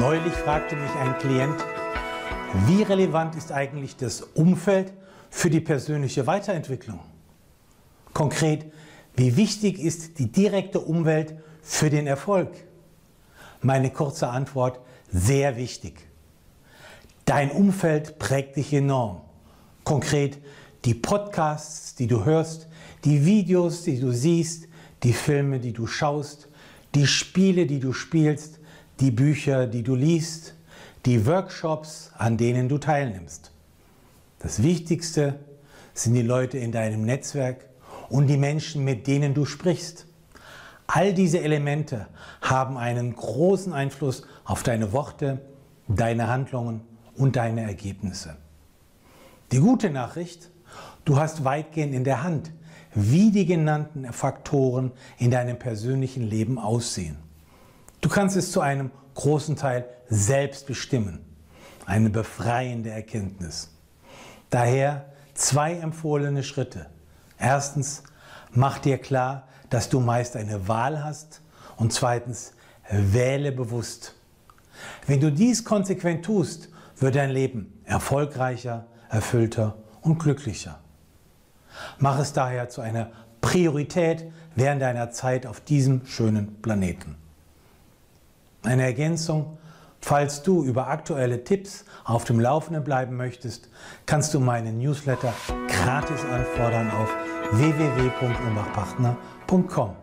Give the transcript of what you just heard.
Neulich fragte mich ein Klient, wie relevant ist eigentlich das Umfeld für die persönliche Weiterentwicklung? Konkret, wie wichtig ist die direkte Umwelt für den Erfolg? Meine kurze Antwort, sehr wichtig. Dein Umfeld prägt dich enorm. Konkret die Podcasts, die du hörst, die Videos, die du siehst, die Filme, die du schaust, die Spiele, die du spielst, die Bücher, die du liest, die Workshops, an denen du teilnimmst. Das Wichtigste sind die Leute in deinem Netzwerk und die Menschen, mit denen du sprichst. All diese Elemente haben einen großen Einfluss auf deine Worte, deine Handlungen und deine Ergebnisse. Die gute Nachricht, du hast weitgehend in der Hand, wie die genannten Faktoren in deinem persönlichen Leben aussehen. Du kannst es zu einem großen Teil selbst bestimmen. Eine befreiende Erkenntnis. Daher zwei empfohlene Schritte. Erstens, mach dir klar, dass du meist eine Wahl hast. Und zweitens, wähle bewusst. Wenn du dies konsequent tust, wird dein Leben erfolgreicher, erfüllter und glücklicher. Mach es daher zu einer Priorität während deiner Zeit auf diesem schönen Planeten. Eine Ergänzung, falls du über aktuelle Tipps auf dem Laufenden bleiben möchtest, kannst du meinen Newsletter gratis anfordern auf www.umbachpartner.com.